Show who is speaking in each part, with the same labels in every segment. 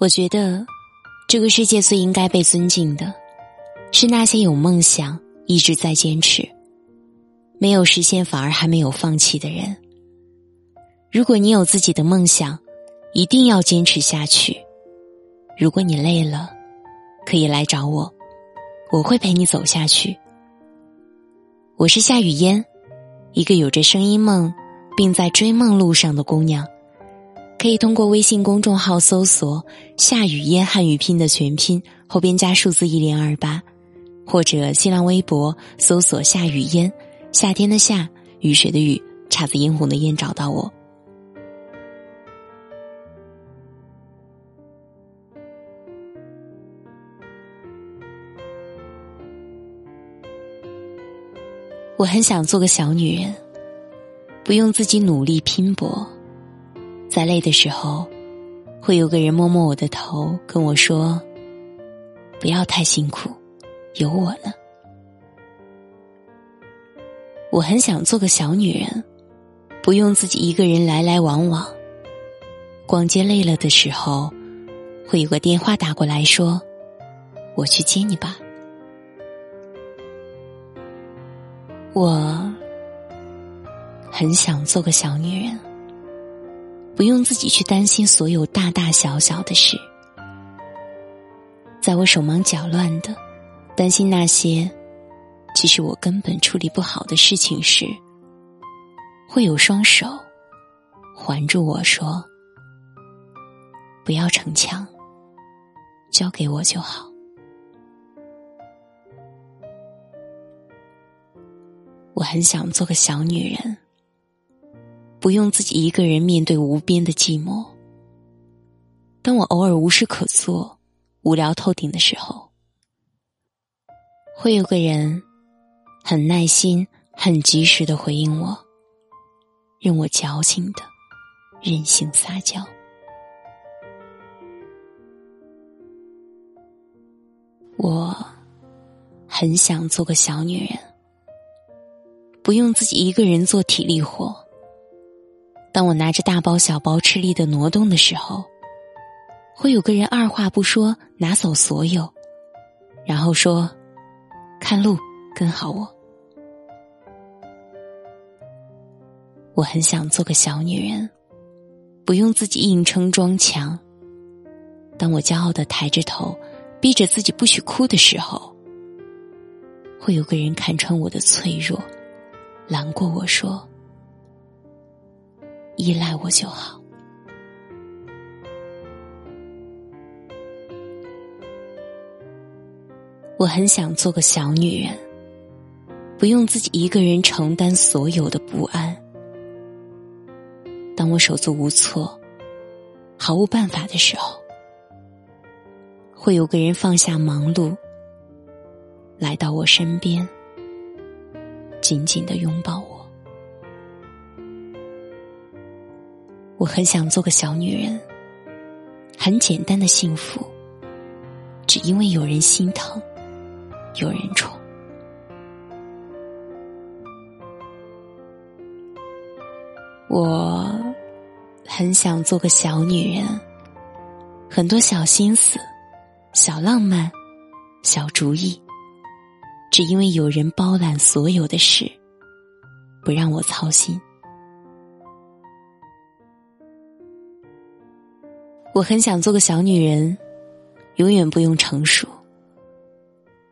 Speaker 1: 我觉得，这个世界最应该被尊敬的，是那些有梦想、一直在坚持、没有实现反而还没有放弃的人。如果你有自己的梦想，一定要坚持下去。如果你累了，可以来找我，我会陪你走下去。我是夏雨嫣，一个有着声音梦，并在追梦路上的姑娘。可以通过微信公众号搜索“夏雨嫣”汉语拼的全拼，后边加数字一零二八，或者新浪微博搜索“夏雨嫣”，夏天的夏，雨水的雨，姹紫嫣红的嫣，找到我。我很想做个小女人，不用自己努力拼搏。在累的时候，会有个人摸摸我的头，跟我说：“不要太辛苦，有我呢。”我很想做个小女人，不用自己一个人来来往往。逛街累了的时候，会有个电话打过来说：“我去接你吧。”我很想做个小女人。不用自己去担心所有大大小小的事，在我手忙脚乱的担心那些其实我根本处理不好的事情时，会有双手环住我说：“不要逞强，交给我就好。”我很想做个小女人。不用自己一个人面对无边的寂寞。当我偶尔无事可做、无聊透顶的时候，会有个人很耐心、很及时的回应我，任我矫情的任性撒娇。我很想做个小女人，不用自己一个人做体力活。当我拿着大包小包吃力的挪动的时候，会有个人二话不说拿走所有，然后说：“看路，跟好我。”我很想做个小女人，不用自己硬撑装强。当我骄傲的抬着头，逼着自己不许哭的时候，会有个人看穿我的脆弱，拦过我说。依赖我就好。我很想做个小女人，不用自己一个人承担所有的不安。当我手足无措、毫无办法的时候，会有个人放下忙碌，来到我身边，紧紧的拥抱我。我很想做个小女人，很简单的幸福，只因为有人心疼，有人宠。我很想做个小女人，很多小心思、小浪漫、小主意，只因为有人包揽所有的事，不让我操心。我很想做个小女人，永远不用成熟，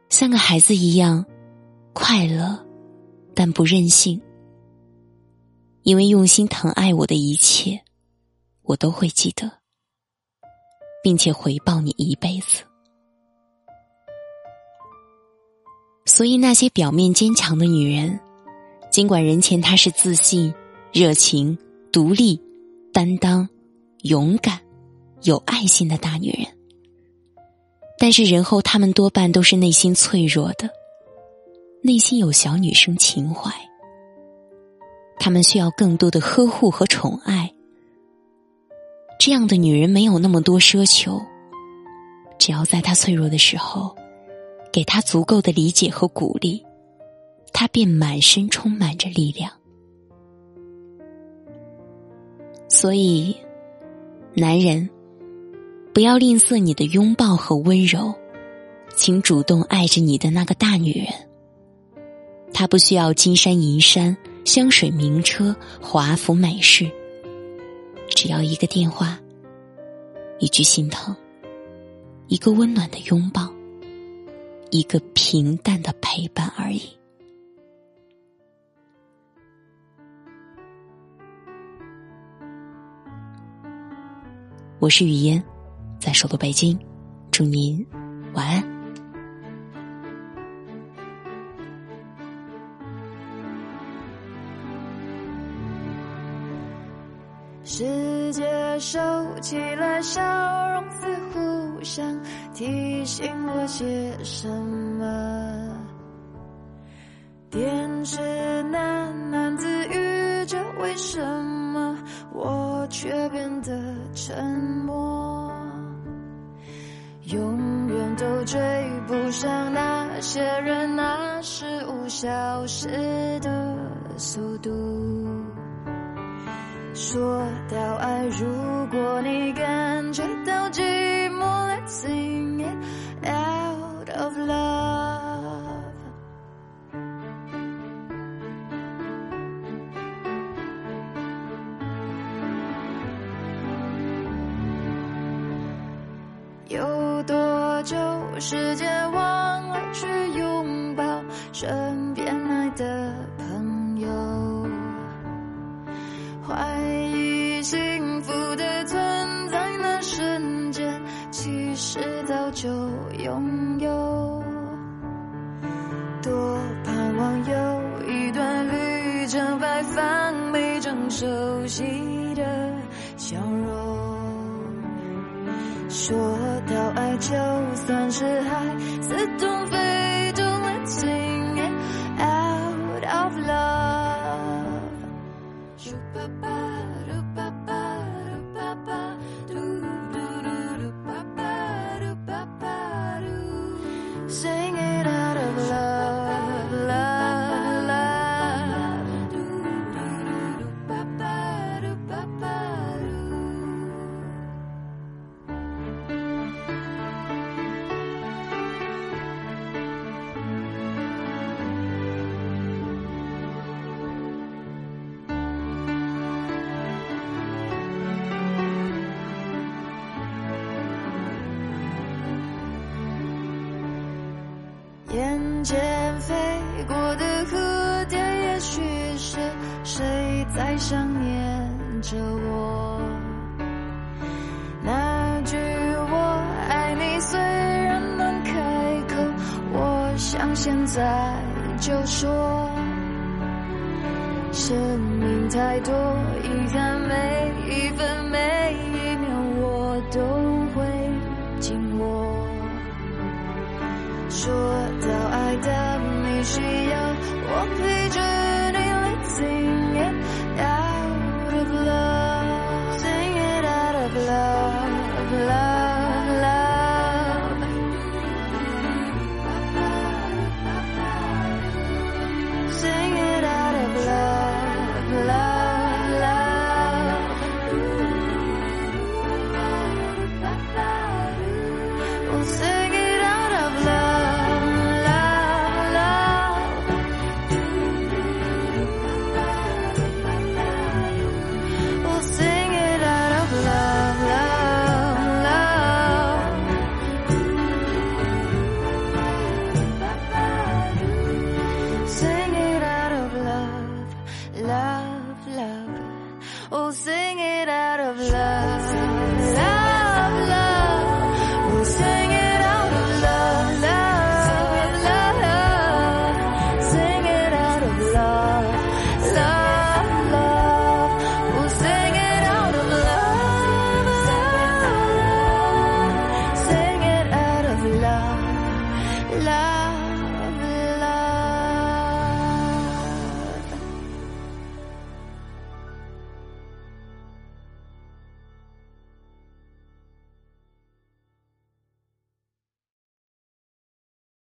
Speaker 1: 像个孩子一样快乐，但不任性。因为用心疼爱我的一切，我都会记得，并且回报你一辈子。所以那些表面坚强的女人，尽管人前她是自信、热情、独立、担当、勇敢。有爱心的大女人，但是人后她们多半都是内心脆弱的，内心有小女生情怀，她们需要更多的呵护和宠爱。这样的女人没有那么多奢求，只要在她脆弱的时候，给她足够的理解和鼓励，她便满身充满着力量。所以，男人。不要吝啬你的拥抱和温柔，请主动爱着你的那个大女人。她不需要金山银山、香水名车、华服美饰，只要一个电话，一句心疼，一个温暖的拥抱，一个平淡的陪伴而已。我是雨嫣，在首都北京，祝您晚安。
Speaker 2: 世界收起了笑容，似乎想提醒我些什么。电视喃喃自语着为什么，我却变得沉默。都追不上那些人那事物消失的速度。说到爱，如果你感觉到寂寞，Let's sing it out of love。有多久时间忘了去拥抱身边爱的朋友？怀疑幸福的存在那瞬间，其实早就拥有。多盼望有一段旅程，摆放每张熟悉的笑容。说，就算是海，似懂非想念着我。那句我爱你虽然难开口，我想现在就说。生命太多遗憾，每一分每一秒我都会紧握。说到爱的，你需要我陪着